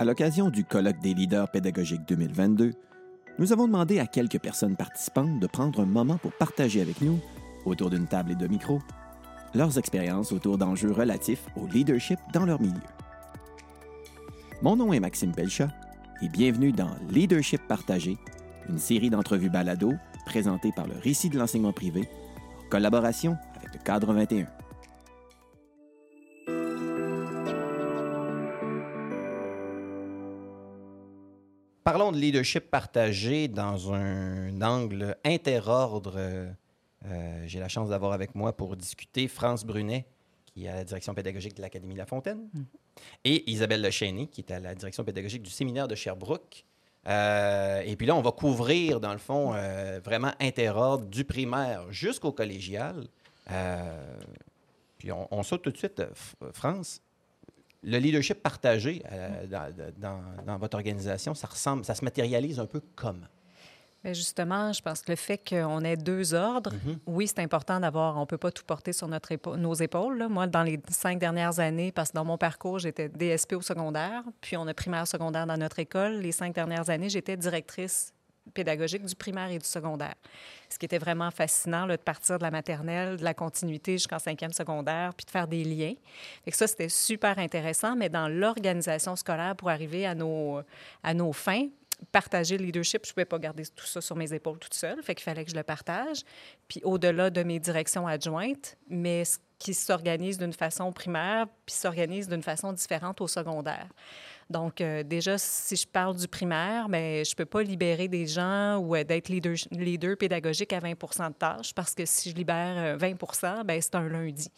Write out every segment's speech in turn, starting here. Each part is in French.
À l'occasion du colloque des leaders pédagogiques 2022, nous avons demandé à quelques personnes participantes de prendre un moment pour partager avec nous, autour d'une table et de micros, leurs expériences autour d'enjeux relatifs au leadership dans leur milieu. Mon nom est Maxime Pelchat et bienvenue dans Leadership partagé, une série d'entrevues balado présentées par le Récit de l'enseignement privé en collaboration avec le Cadre 21. Parlons de leadership partagé dans un angle interordre. Euh, J'ai la chance d'avoir avec moi pour discuter France Brunet, qui est à la direction pédagogique de l'Académie La Fontaine, Mm. et Isabelle Lechény, qui est à la direction pédagogique du séminaire de Sherbrooke. Euh, et puis là, on va couvrir, dans le fond, euh, vraiment interordre du primaire jusqu'au collégial. Euh, puis on, on saute tout de suite. euh, France, le leadership partagé euh, dans, dans- dans votre organisation, ça ressemble, ça se matérialise un peu comme? Bien, justement, je pense que le fait qu'on ait deux ordres, Mhm. oui, c'est important d'avoir, on ne peut pas tout porter sur notre épa- nos épaules. là. Moi, dans les cinq dernières années, parce que dans mon parcours, j'étais DSP au secondaire, puis on a primaire secondaire dans notre école. Les cinq dernières années, j'étais directrice pédagogique du primaire et du secondaire. Ce qui était vraiment fascinant, là, de partir de la maternelle, de la continuité jusqu'en cinquième secondaire, puis de faire des liens. Fait que ça, c'était super intéressant, mais dans l'organisation scolaire pour arriver à nos, à nos fins, partager le leadership, je ne pouvais pas garder tout ça sur mes épaules toute seule, fait qu'il fallait que je le partage. Puis au-delà de mes directions adjointes, mais qui s'organise d'une façon primaire, puis s'organise d'une façon différente au secondaire. Donc, euh, déjà, si je parle du primaire, mais je ne peux pas libérer des gens ou euh, d'être leader, leader pédagogique à 20 de tâches parce que si je libère euh, 20 ben c'est un lundi.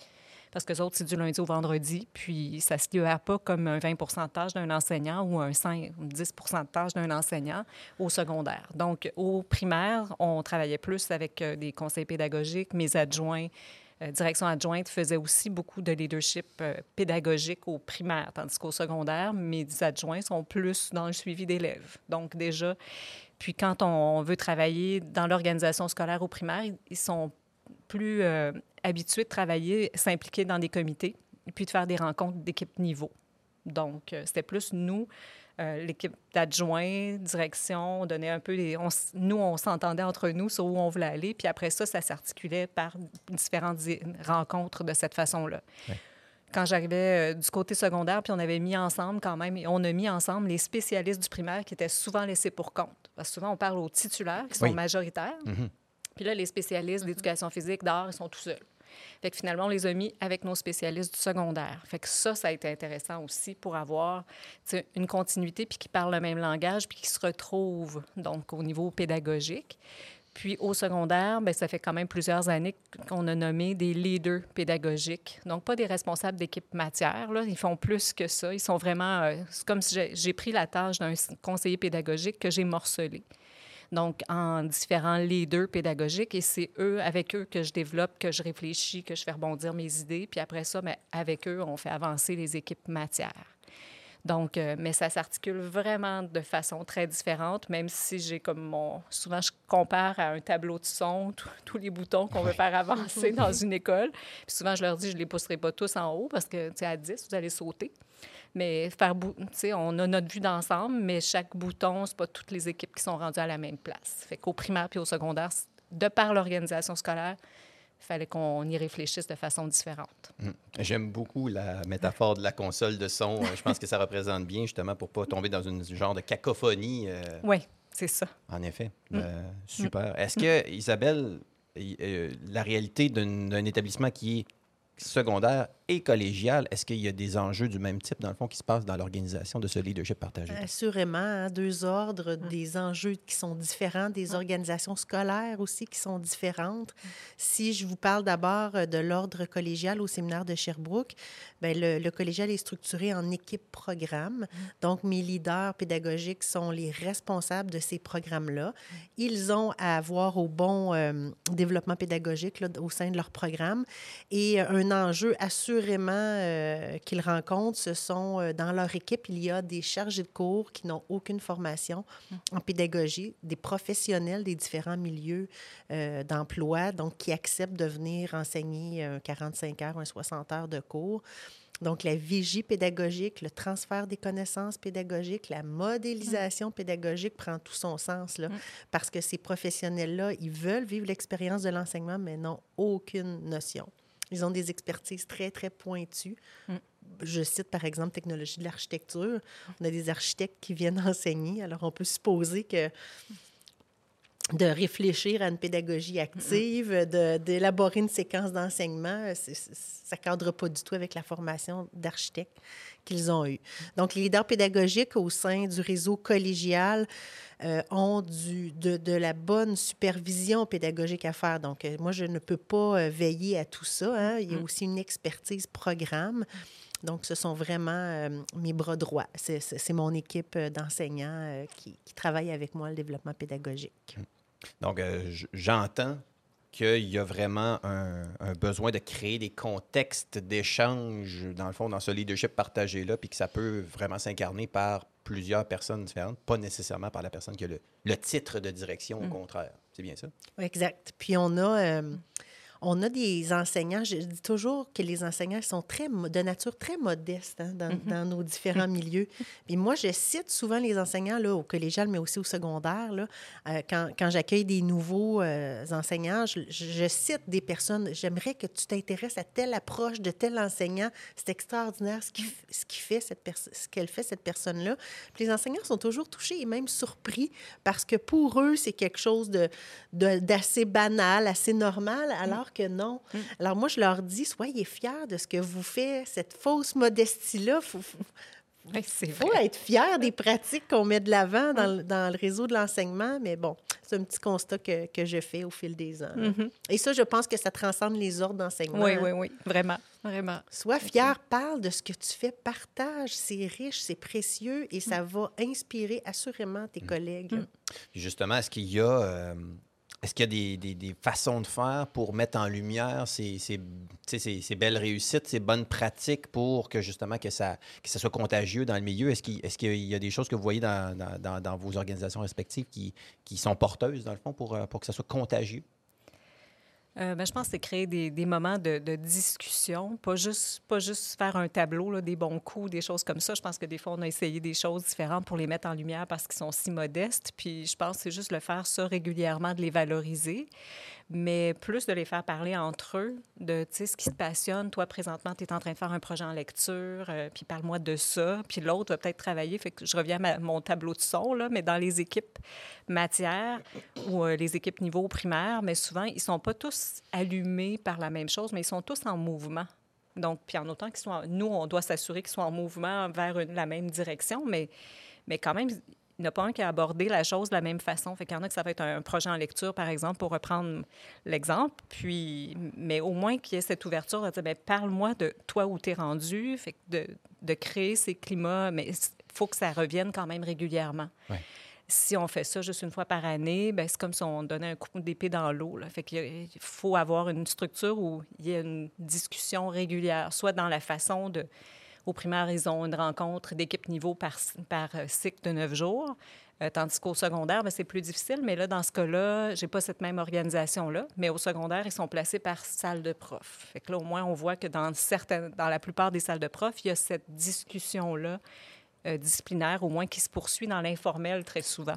Parce que les autres, c'est du lundi au vendredi, puis ça ne se libère pas comme un 20 de tâches d'un enseignant ou un 5, 10 de tâches d'un enseignant au secondaire. Donc, au primaire, on travaillait plus avec euh, des conseils pédagogiques, mes adjoints, euh, direction adjointe faisait aussi beaucoup de leadership euh, pédagogique au primaire, tandis qu'au secondaire, mes adjoints sont plus dans le suivi d'élèves. Donc déjà, puis quand on veut travailler dans l'organisation scolaire au primaire, ils- sont plus euh, habitués de travailler, s'impliquer dans des comités, puis de faire des rencontres d'équipe niveau. Donc, euh, c'était plus nous, euh, l'équipe d'adjoints, direction, on donnait un peu les... on nous, on s'entendait entre nous sur où on voulait aller, puis après ça, ça s'articulait par différentes rencontres de cette façon-là. Ouais. Quand j'arrivais euh, du côté secondaire, puis on avait mis ensemble quand même, et on a mis ensemble les spécialistes du primaire qui étaient souvent laissés pour compte. Parce que souvent, on parle aux titulaires qui sont Oui. majoritaires. Mhm. Puis là, les spécialistes d'éducation physique, d'art, ils sont tout seuls. Fait que finalement, on les a mis avec nos spécialistes du secondaire. Fait que ça, ça a été intéressant aussi pour avoir une continuité puis qui parlent le même langage puis qui se retrouvent donc au niveau pédagogique. Puis au secondaire, bien, ça fait quand même plusieurs années qu'on a nommé des leaders pédagogiques. Donc, pas des responsables d'équipe matière. Là. Ils font plus que ça. Ils sont vraiment... euh, c'est comme si j'ai pris la tâche d'un conseiller pédagogique que j'ai morcelé donc en différents leaders pédagogiques. Et c'est eux, avec eux, que je développe, que je réfléchis, que je fais rebondir mes idées. Puis après ça, mais avec eux, on fait avancer les équipes matières. Donc, euh, mais ça s'articule vraiment de façon très différente, même si j'ai comme mon... Souvent, je compare à un tableau de son, tous- tous les boutons qu'on veut faire avancer dans une école. Puis souvent, je leur dis, je ne les pousserai pas tous en haut parce que, tu sais, à 10, vous allez sauter. Mais faire, on a notre vue d'ensemble, mais chaque bouton, c'est pas toutes les équipes qui sont rendues à la même place. Fait qu'au primaire puis au secondaire, de par l'organisation scolaire, il fallait qu'on y réfléchisse de façon différente. Mm. J'aime beaucoup la métaphore de la console de son. Euh, Je pense que ça représente bien, justement, pour pas tomber dans une genre de cacophonie. euh, Oui, c'est ça. En effet. Mm. Euh, super. Est-ce que, Isabelle, la réalité d'un établissement qui est secondaire et collégial, est-ce qu'il y a des enjeux du même type, dans le fond, qui se passent dans l'organisation de ce leadership partagé? Assurément, hein, deux ordres, des enjeux qui sont différents, des organisations scolaires aussi qui sont différentes. Si je vous parle d'abord euh, de l'ordre collégial au séminaire de Sherbrooke, bien, le, le collégial est structuré en équipe-programme. Donc, mes leaders pédagogiques sont les responsables de ces programmes-là. Ils ont à avoir au bon euh, développement pédagogique là, au sein de leur programme. Et euh, un enjeu assurément euh, qu'ils rencontrent, ce sont euh, dans leur équipe, il y a des chargés de cours qui n'ont aucune formation en pédagogie, des professionnels des différents milieux euh, d'emploi, donc qui acceptent de venir enseigner un 45 heures, un 60 heures de cours. Donc, la vigie pédagogique, le transfert des connaissances pédagogiques, la modélisation pédagogique prend tout son sens, là, Mm. parce que ces professionnels-là, ils veulent vivre l'expérience de l'enseignement, mais n'ont aucune notion. Ils ont des expertises très, très pointues. Mm. Je cite par exemple technologie de l'architecture. On a des architectes qui viennent enseigner. Alors, on peut supposer que de réfléchir à une pédagogie active, d'élaborer une séquence d'enseignement, c'est- ça ne cadre pas du tout avec la formation d'architectes qu'ils ont eue. Donc, les leaders pédagogiques au sein du réseau collégial euh, ont du, de, de la bonne supervision pédagogique à faire. Donc, euh, moi, je ne peux pas euh, veiller à tout ça. hein. Il y a Mm. aussi une expertise programme. Donc, ce sont vraiment euh, mes bras droits. C'est- mon équipe euh, d'enseignants euh, qui, qui travaille avec moi le développement pédagogique. Donc, euh, j- j'entends qu'il y a vraiment un, un besoin de créer des contextes d'échange, dans le fond, dans ce leadership partagé-là, puis que ça peut vraiment s'incarner par plusieurs personnes différentes, pas nécessairement par la personne qui a le, le titre de direction, au Mm. contraire. C'est bien ça? Exact. Puis on a, on a des enseignants, je dis toujours que les enseignants sont très, de nature très modeste hein, dans, dans nos différents milieux. Puis moi, je cite souvent les enseignants là, au collégial, mais aussi au secondaire. Là, Euh, quand quand j'accueille des nouveaux euh, enseignants, je, je cite des personnes, j'aimerais que tu t'intéresses à telle approche de tel enseignant. C'est extraordinaire ce qui, f- ce qui fait cette perso- ce qu'elle fait, cette personne-là. Les enseignants sont toujours touchés et même surpris parce que pour eux, c'est quelque chose de, de- d'assez banal, assez normal, alors que non. Mm. Alors moi, je leur dis, soyez fiers de ce que vous faites, cette fausse modestie-là. Il faut, Oui, c'est faut être fier des pratiques qu'on met de l'avant dans, le- dans le réseau de l'enseignement, mais bon, c'est un petit constat que, que je fais au fil des ans. Mhm. Et ça, je pense que ça transcende les ordres d'enseignement. Oui, oui, oui, vraiment, vraiment. Sois fier, parle de ce que tu fais, partage, c'est riche, c'est précieux et Mm. ça va inspirer assurément tes collègues. Justement, est-ce qu'il y a, euh, est-ce qu'il y a des, façons de faire pour mettre en lumière ces, belles réussites, ces bonnes pratiques pour que justement que ça, soit contagieux dans le milieu? Est-ce qu'il, y a des choses que vous voyez dans, vos organisations respectives qui, qui sont porteuses, dans le fond, pour, euh, pour que ça soit contagieux? Euh, ben, je pense que c'est créer des, des moments de, discussion, pas juste, pas juste faire un tableau, là, des bons coups, des choses comme ça. Je pense que des fois, on a essayé des choses différentes pour les mettre en lumière parce qu'ils sont si modestes. Puis je pense que c'est juste le faire ça régulièrement, de les valoriser, mais plus de les faire parler entre eux, de ce qui te passionne. Toi, présentement, tu es en train de faire un projet en lecture, euh, puis parle-moi de ça. Puis l'autre va peut-être travailler. Fait que je reviens à mon tableau de son, là, mais dans les équipes matière ou euh, les équipes niveau primaire, mais souvent, ils sont pas tous allumés par la même chose, mais ils sont tous en mouvement. Donc, puis en autant qu'ils soient... Nous, on doit s'assurer qu'ils soient en mouvement vers la même direction, mais, mais quand même, il n'y en a pas un qui a abordé la chose de la même façon. Fait qu'il y en a que ça va être un projet en lecture, par exemple, pour reprendre l'exemple. Puis, mais au moins qu'il y ait cette ouverture de dire, bien, parle-moi de toi où tu es rendu. Fait de, créer ces climats, mais il faut que ça revienne quand même régulièrement. Si on fait ça juste une fois par année, ben c'est comme si on donnait un coup d'épée dans l'eau. Fait il faut avoir une structure où il y a une discussion régulière, soit dans la façon de... Au primaire, ils ont une rencontre d'équipe niveau par, euh, cycle de neuf jours. Euh, tandis qu'au secondaire, ben, c'est plus difficile. Mais là, dans ce cas-là, j'ai pas cette même organisation-là. Mais au secondaire, ils sont placés par salle de prof. Fait là, au moins, on voit que dans la plupart des salles de prof, il y a cette discussion-là euh, disciplinaire, au moins, qui se poursuit dans l'informel très souvent.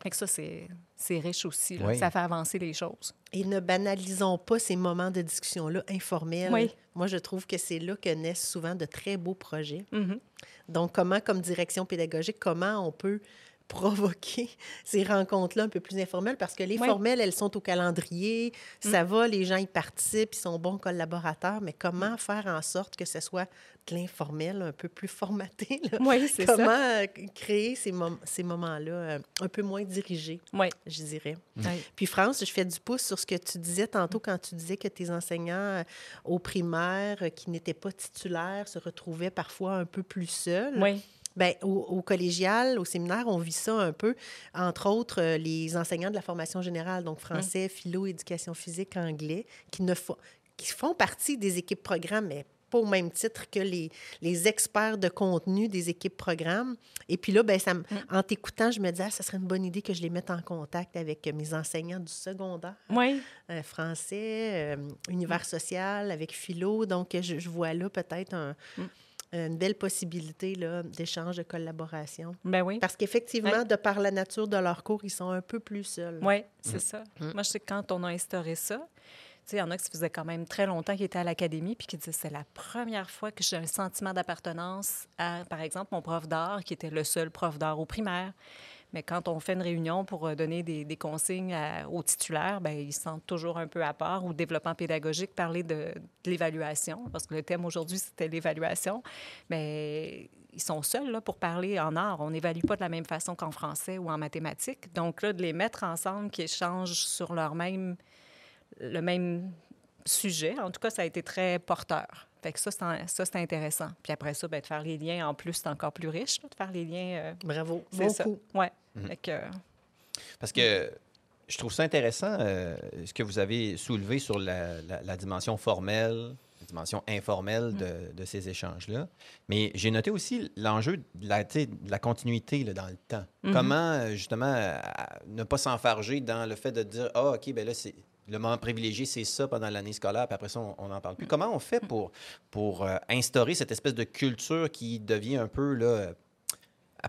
Fait que ça, c'est c'est riche aussi. là. Oui. Ça fait avancer les choses. Et ne banalisons pas ces moments de discussion-là informels. Oui. Moi, je trouve que c'est là que naissent souvent de très beaux projets. Mhm. Donc, comment, comme direction pédagogique, comment on peut provoquer ces rencontres-là un peu plus informelles? Parce que les Oui. formelles, elles sont au calendrier, ça va, les gens y participent, ils sont bons collaborateurs, mais comment faire en sorte que ce soit de l'informel un peu plus formaté? là? Oui, c'est Comment ça. euh, créer ces, mom- ces moments-là euh, un peu moins dirigés, Oui. je dirais? Oui. Puis France, je fais du pouce sur ce que tu disais tantôt quand tu disais que tes enseignants euh, au primaire euh, qui n'étaient pas titulaires se retrouvaient parfois un peu plus seuls. Oui. Bien, au, au collégial, au séminaire, on vit ça un peu. Entre autres, euh, les enseignants de la formation générale, donc français, philo, éducation physique, anglais, qui, ne font, qui font partie des équipes programmes, mais pas au même titre que les, les experts de contenu des équipes programmes. Et puis là, ben, ça me- en t'écoutant, je me disais, ah, ça serait une bonne idée que je les mette en contact avec mes enseignants du secondaire, Oui, euh, français, euh, univers social, avec philo. Donc, je, je vois là peut-être un- une belle possibilité là, d'échange, de collaboration. ben oui. Parce qu'effectivement, Ouais. de par la nature de leur cours, ils sont un peu plus seuls. Oui, c'est ça. Moi, je sais que quand on a instauré ça, tu sais, il y en a qui ça faisait quand même très longtemps qu'ils étaient à l'académie puis qui disaient c'est la première fois que j'ai un sentiment d'appartenance à, par exemple, mon prof d'art qui était le seul prof d'art au primaire. Mais quand on fait une réunion pour euh, donner des, consignes aux titulaires, ben ils se sentent toujours un peu à part. Ou développement pédagogique, parler de, de l'évaluation, parce que le thème aujourd'hui, c'était l'évaluation. Mais ils sont seuls là, pour parler en art. On n'évalue pas de la même façon qu'en français ou en mathématiques. Donc là, de les mettre ensemble, qui échangent sur leur même, le même sujet, en tout cas, ça a été très porteur. Fait que ça, c'est en- ça, c'est intéressant. Puis après ça, ben, de faire les liens, en plus, c'est encore plus riche, là, de faire les liens. euh, Bravo. c'est Bon ça. coup. Ouais. Fait que, euh, Parce que je trouve ça intéressant euh, ce que vous avez soulevé sur la, la- la dimension formelle, la dimension informelle de, de ces échanges-là. Mais j'ai noté aussi l'enjeu de la, de la continuité là, dans le temps. Comment, euh, justement, ne pas s'enfarger dans le fait de dire Ah, OK, ben là, c'est. Le moment privilégié, c'est ça pendant l'année scolaire, puis après ça, on n'en parle plus. Comment on fait pour, pour euh, instaurer cette espèce de culture qui devient un peu là,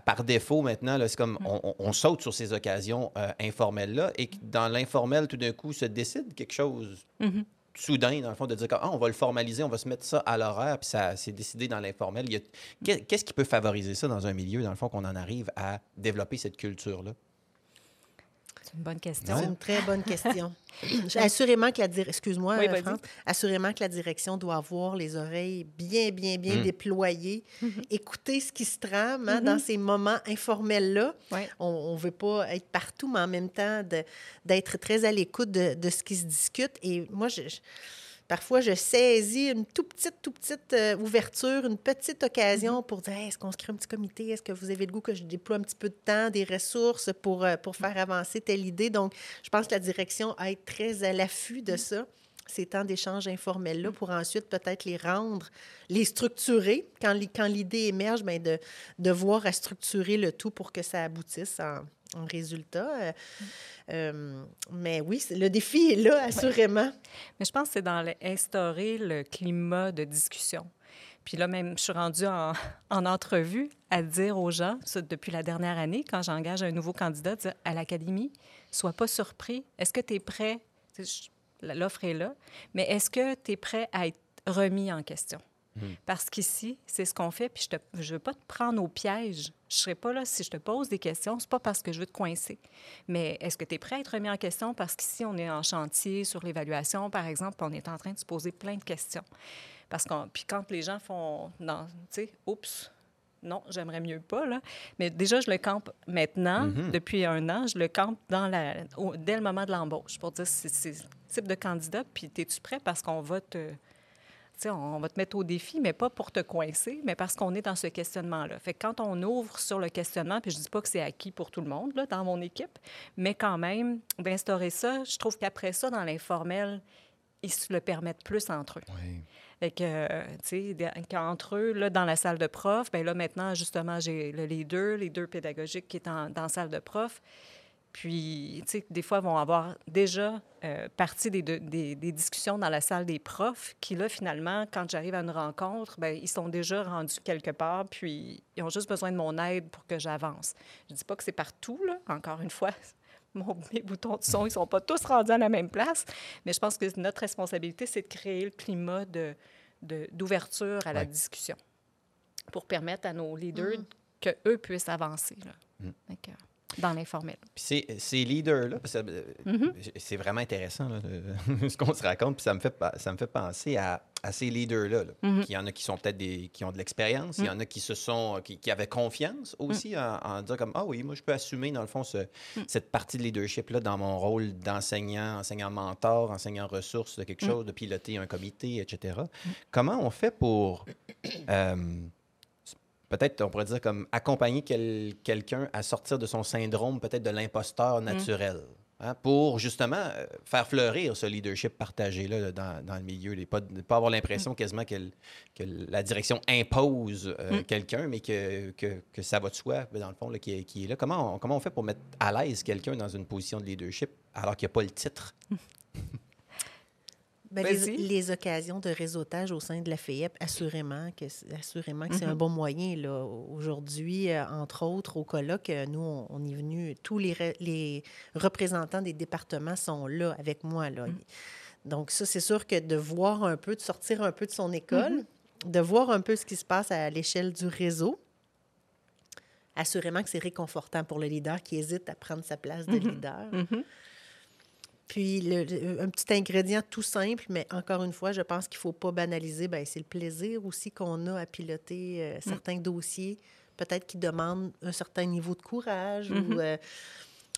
par défaut maintenant, c'est comme on, on- saute sur ces occasions euh, informelles-là et que dans l'informel, tout d'un coup, se décide quelque chose Mhm. soudain, dans le fond, de dire ah, on va le formaliser, on va se mettre ça à l'horaire, puis ça c'est décidé dans l'informel. Qu'est-ce qui peut favoriser ça dans un milieu, dans le fond, qu'on en arrive à développer cette culture-là? C'est une bonne question. C'est une très bonne question. assurément que la dir- excuse-moi, Oui, vas-y. France, assurément que la direction doit avoir les oreilles bien, bien, bien Mm. déployées, Mm-hmm. écouter ce qui se trame hein, dans ces moments informels-là. On ne veut pas être partout, mais en même temps, d'être très à l'écoute de, de ce qui se discute. Et moi, je, je- parfois, je saisis une tout petite, tout petite euh, ouverture, une petite occasion pour dire Hey, est-ce qu'on se crée un petit comité? Est-ce que vous avez le goût que je déploie un petit peu de temps, des ressources pour, euh, pour faire avancer telle idée? Donc, je pense que la direction a être très à l'affût de ça ces temps d'échange informels-là pour ensuite peut-être les rendre, les structurer. Quand, l'i- quand l'idée émerge, bien de, de voir à structurer le tout pour que ça aboutisse en, en résultat. Euh, euh, mais oui, le défi est là, assurément. Mais je pense que c'est dans le- instaurer le climat de discussion. Puis là, même, je suis rendue en, en entrevue à dire aux gens, ça, depuis la dernière année, quand j'engage un nouveau candidat, dire, à l'académie, sois pas surpris. Est-ce que tu es prêt? L'offre est là, mais est-ce que tu es prêt à être remis en question? Parce qu'ici, c'est ce qu'on fait, puis je ne veux pas te prendre au piège. Je ne serai pas là si je te pose des questions, c'est pas parce que je veux te coincer. Mais est-ce que tu es prêt à être remis en question? Parce qu'ici, on est en chantier sur l'évaluation, par exemple, on est en train de se poser plein de questions. Parce qu'on, puis quand les gens font, tu sais, oups, non, j'aimerais mieux pas, là. Mais déjà, je le campe maintenant, depuis un an, je le campe dans la, au- dès le moment de l'embauche pour dire c'est c'est ce type de candidat, puis es-tu prêt parce qu'on va te. On va te mettre au défi, mais pas pour te coincer, mais parce qu'on est dans ce questionnement-là. Fait que quand on ouvre sur le questionnement, puis je dis pas que c'est acquis pour tout le monde là, dans mon équipe, mais quand même, d'instaurer ça, je trouve qu'après ça, dans l'informel, ils se le permettent plus entre eux. Fait que, euh, tu sais, qu'entre eux, là, dans la salle de prof, bien là, maintenant, justement, j'ai le leader, les deux pédagogiques qui est en- dans la salle de prof. Puis, tu sais, des fois, vont avoir déjà euh, parti des, deux- des, des discussions dans la salle des profs qui, là, finalement, quand j'arrive à une rencontre, bien, ils sont déjà rendus quelque part, puis ils ont juste besoin de mon aide pour que j'avance. Je dis pas que c'est partout, là, encore une fois. Mon, mes boutons de son, ils sont pas tous rendus à la même place, mais je pense que notre responsabilité, c'est de créer le climat de, de- d'ouverture à la Ouais. discussion pour permettre à nos leaders Mm. que eux puissent avancer là. Mm. Dans l'informel. Puis ces, leaders-là, euh, Mhm. c'est vraiment intéressant là, de- ce qu'on se raconte, puis ça me fait, ça me fait penser à, à ces leaders-là. là. Mhm. Il y en a qui sont peut-être des qui ont de l'expérience, il y en a qui se sont qui, qui avaient confiance aussi en, en disant comme ah oui, moi je peux assumer dans le fond ce- cette partie de leadership-là dans mon rôle d'enseignant, enseignant mentor, enseignant ressources de quelque chose, de piloter un comité, etc. Comment on fait pour euh, peut-être, on pourrait dire, comme accompagner quel- quelqu'un à sortir de son syndrome, peut-être de l'imposteur naturel. hein, pour justement euh, faire fleurir ce leadership partagé-là là, dans, dans le milieu. Et pas, ne pas avoir l'impression quasiment que, que la direction impose euh, Mm. quelqu'un, mais que, que, que ça va de soi, dans le fond, là, qui, est, qui est là. Comment on, comment on fait pour mettre à l'aise quelqu'un dans une position de leadership alors qu'il n'y a pas le titre? Ben, les, occasions de réseautage au sein de la FEIEP, assurément que, c'est- assurément que c'est un bon moyen. là. Aujourd'hui, euh, entre autres, au colloque, euh, nous, on, on est venu, tous les, re- les représentants des départements sont là avec moi. Là. Donc, ça, c'est sûr que de voir un peu, de sortir un peu de son école, de voir un peu ce qui se passe à l'échelle du réseau, assurément que c'est réconfortant pour le leader qui hésite à prendre sa place de leader. Puis, le- le- un petit ingrédient tout simple, mais encore une fois, je pense qu'il ne faut pas banaliser, ben, c'est le plaisir aussi qu'on a à piloter euh, certains dossiers, peut-être qui demandent un certain niveau de courage ou euh,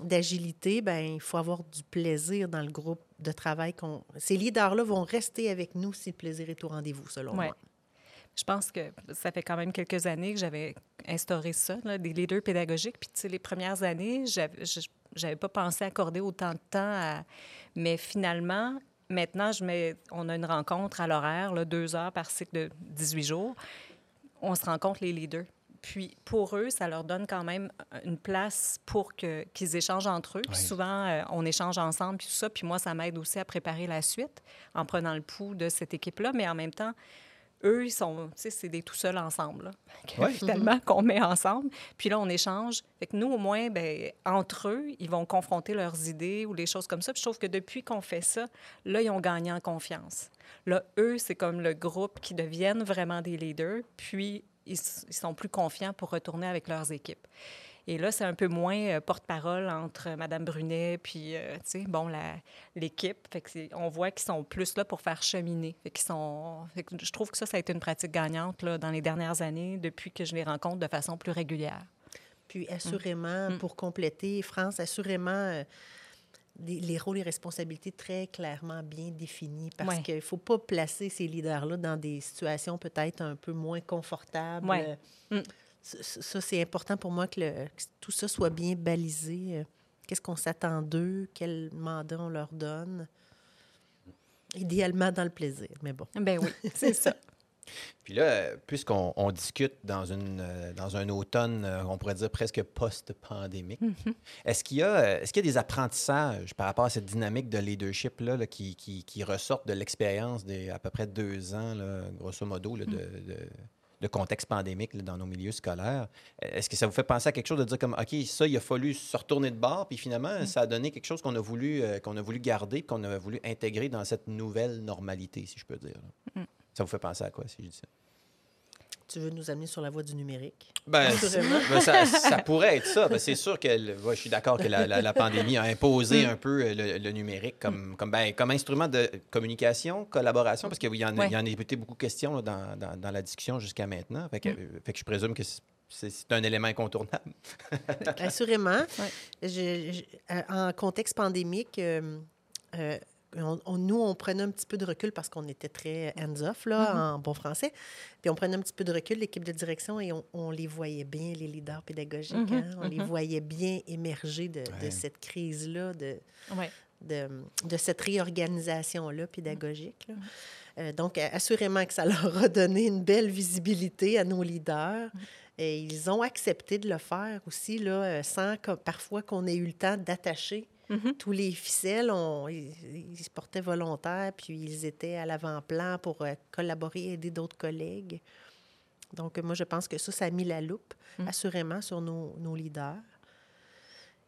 d'agilité. Ben, il faut avoir du plaisir dans le groupe de travail. qu'on Ces leaders-là vont rester avec nous si le plaisir est au rendez-vous, selon Ouais. moi. Je pense que ça fait quand même quelques années que j'avais instauré ça, là, des leaders pédagogiques. Puis, tu sais, les premières années, j'avais je- j'avais pas pensé accorder autant de temps à... Mais finalement, maintenant, je mets... on a une rencontre à l'horaire, deux heures par cycle de 18 jours. On se rencontre les leaders. Puis, pour eux, ça leur donne quand même une place pour que, qu'ils échangent entre eux. Puis souvent, euh, on échange ensemble, puis tout ça. Puis moi, ça m'aide aussi à préparer la suite en prenant le pouls de cette équipe-là. Mais en même temps, eux, ils sont, tu sais, c'est des tout seuls ensemble, là, que Ouais. finalement, qu'on met ensemble. Puis là, on échange. Fait que nous, au moins, ben, entre eux, ils vont confronter leurs idées ou les choses comme ça. Puis je trouve que depuis qu'on fait ça, là, ils ont gagné en confiance. Là, eux, c'est comme le groupe qui deviennent vraiment des leaders, puis ils, ils sont plus confiants pour retourner avec leurs équipes. Et là, c'est un peu moins euh, porte-parole entre Mme Brunet puis, euh, tu sais, bon, l'équipe. Fait que c'est- on voit qu'ils sont plus là pour faire cheminer. Fait qu'ils sont... fait que je trouve que ça, ça a été une pratique gagnante là, dans les dernières années, depuis que je les rencontre de façon plus régulière. Puis assurément, Mm. pour compléter, France, assurément, euh, des- les rôles et responsabilités très clairement bien définis parce Ouais. qu'il ne faut pas placer ces leaders-là dans des situations peut-être un peu moins confortables. Ouais. Euh, Mm. Ça, c'est important pour moi que, le- que tout ça soit bien balisé. Euh, Qu'est-ce qu'on s'attend d'eux? Quel mandat on leur donne? Idéalement dans le plaisir, mais bon. Ben oui, c'est ça. Puis là, puisqu'on on discute dans, une, euh, dans un automne, euh, on pourrait dire presque post-pandémique, est-ce qu'il y, a, est-ce qu'il y a des apprentissages par rapport à cette dynamique de leadership-là là, qui, qui, qui ressortent de l'expérience des à peu près deux ans, là, grosso modo, là, de, de, de contexte pandémique là, dans nos milieux scolaires? Est-ce que ça vous fait penser à quelque chose de dire comme, OK, ça, il a fallu se retourner de bord, puis finalement, ça a donné quelque chose qu'on a voulu, euh, qu'on a voulu garder, qu'on a voulu intégrer dans cette nouvelle normalité, si je peux dire. là? Ça vous fait penser à quoi, si je dis ça? Tu veux nous amener sur la voie du numérique? Ben, ben, ça, ça pourrait être ça. Ben, c'est sûr que le- je suis d'accord que la, la- la pandémie a imposé un peu euh, le, le numérique comme, comme, ben, comme instrument de communication, collaboration, parce qu'il y, en a- Ouais. il y en a été beaucoup question là, dans, dans- dans la discussion jusqu'à maintenant. Fait que, euh, fait que je présume que c'est- un élément incontournable. Assurément. Ouais. Je- je- euh, en contexte pandémique, euh, euh, on- on- nous, on prenait un petit peu de recul parce qu'on était très hands-off, là, en bon français. Puis on prenait un petit peu de recul, l'équipe de direction, et on, on les voyait bien, les leaders pédagogiques. Mhm, hein. On les mhm. voyait bien émerger de, cette crise-là, de, Ouais. de, de cette réorganisation-là pédagogique. là. Euh, donc, assurément que ça leur a donné une belle visibilité à nos leaders. Et ils ont accepté de le faire aussi, là, euh, sans que, parfois qu'on ait eu le temps d'attacher Mhm. tous les ficelles. On, ils, ils se portaient volontaires, puis ils étaient à l'avant-plan pour euh, collaborer, aider d'autres collègues. Donc, moi, je pense que ça, ça a mis la loupe, Mm. assurément, sur nos, nos leaders.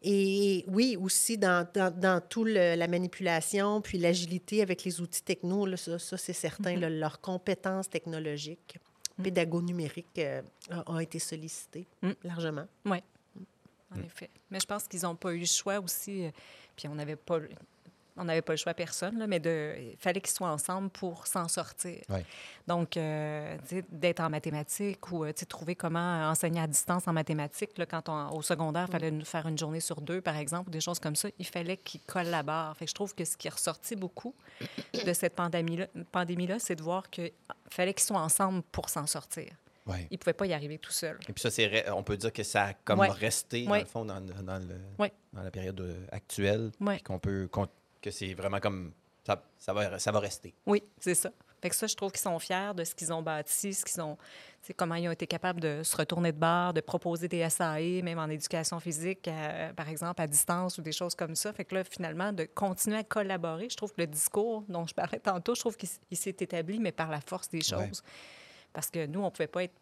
Et oui, aussi dans, dans, dans tout le- la manipulation, puis l'agilité avec les outils techno, là, ça, ça, c'est certain, là, leurs compétences technologiques, pédago-numériques euh, ont été sollicitées Mm. largement. En effet. Mais je pense qu'ils n'ont pas eu le choix aussi. euh, Puis on n'avait pas, le- on n'avait pas le choix personne, là, mais de, il fallait qu'ils soient ensemble pour s'en sortir. Ouais. Donc, euh, d'être en mathématiques ou euh, trouver comment enseigner à distance en mathématiques. Là, quand on, au secondaire, il fallait nous faire une journée sur deux, par exemple, ou des choses comme ça. Il fallait qu'ils collaborent. Fait que je trouve que ce qui est ressorti beaucoup de cette pandémie-là, pandémie-là c'est de voir qu'il fallait qu'ils soient ensemble pour s'en sortir. Ouais. Il ne pouvait pas y arriver tout seul. Et puis ça, c'est on peut dire que ça a comme Ouais. resté, dans le fond, dans, dans le, Ouais. dans la période euh, actuelle. Qu'on peut... qu'on- que c'est vraiment comme... Ça, ça, va, ça va rester. Oui, c'est ça. Fait que ça, je trouve qu'ils sont fiers de ce qu'ils ont bâti, ce qu'ils ont, comment ils ont été capables de se retourner de barre, de proposer des SAE, même en éducation physique, par exemple, à distance ou des choses comme ça. Fait que là, finalement, de continuer à collaborer, je trouve que le discours dont je parlais tantôt, je trouve qu'il s'est établi, mais par la force des choses. Ouais. Parce que nous, on ne pouvait pas être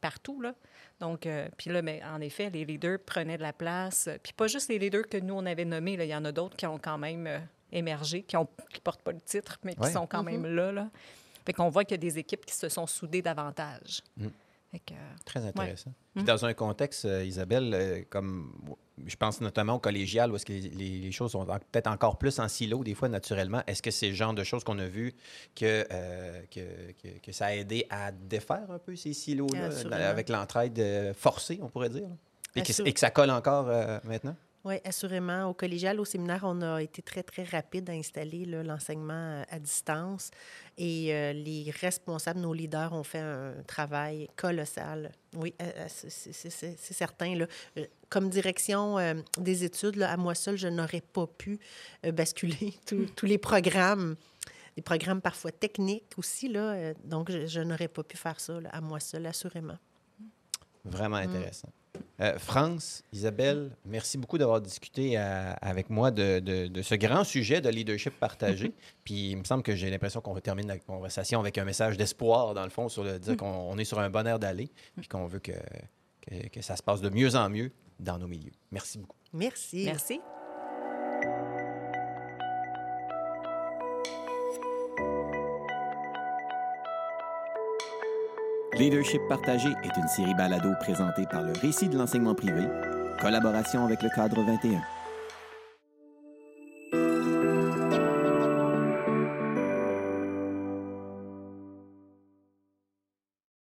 partout, là. Donc, euh, puis là, mais en effet, les leaders prenaient de la place. Puis pas juste les leaders que nous, on avait nommés, là. Il y en a d'autres qui ont quand même euh, émergé, qui ne portent pas le titre, mais qui Ouais. sont quand même là, là. Fait qu'on voit qu'il y a des équipes qui se sont soudées davantage. Mm. Que, Très intéressant. Puis Mm. dans un contexte, euh, Isabelle, euh, comme je pense notamment au collégial, où est-ce que les, les choses sont peut-être encore plus en silo, des fois, naturellement, est-ce que c'est le genre de choses qu'on a vu que, euh, que, que, que ça a aidé à défaire un peu ces silos-là, dans- avec l'entraide forcée, on pourrait dire? là? Et que, Assur- et que ça colle encore euh, maintenant? Oui, assurément. Au collégial, au séminaire, on a été très, très rapide à installer l'enseignement à distance. Et euh, les responsables, nos leaders, ont fait un travail colossal. Oui, euh, euh, c'est- certain. Là. Comme direction euh, des études, là, à moi seule, je n'aurais pas pu euh, basculer tous- tous les programmes, des programmes parfois techniques aussi. Là, donc, je, je n'aurais pas pu faire ça là, à moi seule, assurément. Vraiment intéressant. Euh, France, Isabelle, merci beaucoup d'avoir discuté euh, avec moi de, de- de ce grand sujet de leadership partagé. Puis il me semble que j'ai l'impression qu'on termine la conversation avec un message d'espoir, dans le fond, sur le dire qu'on on est sur un bon air d'aller, puis qu'on veut que, que, que ça se passe de mieux en mieux dans nos milieux. Merci beaucoup. Merci. merci. Leadership partagé est une série balado présentée par le Récit de l'enseignement privé, collaboration avec le cadre 21.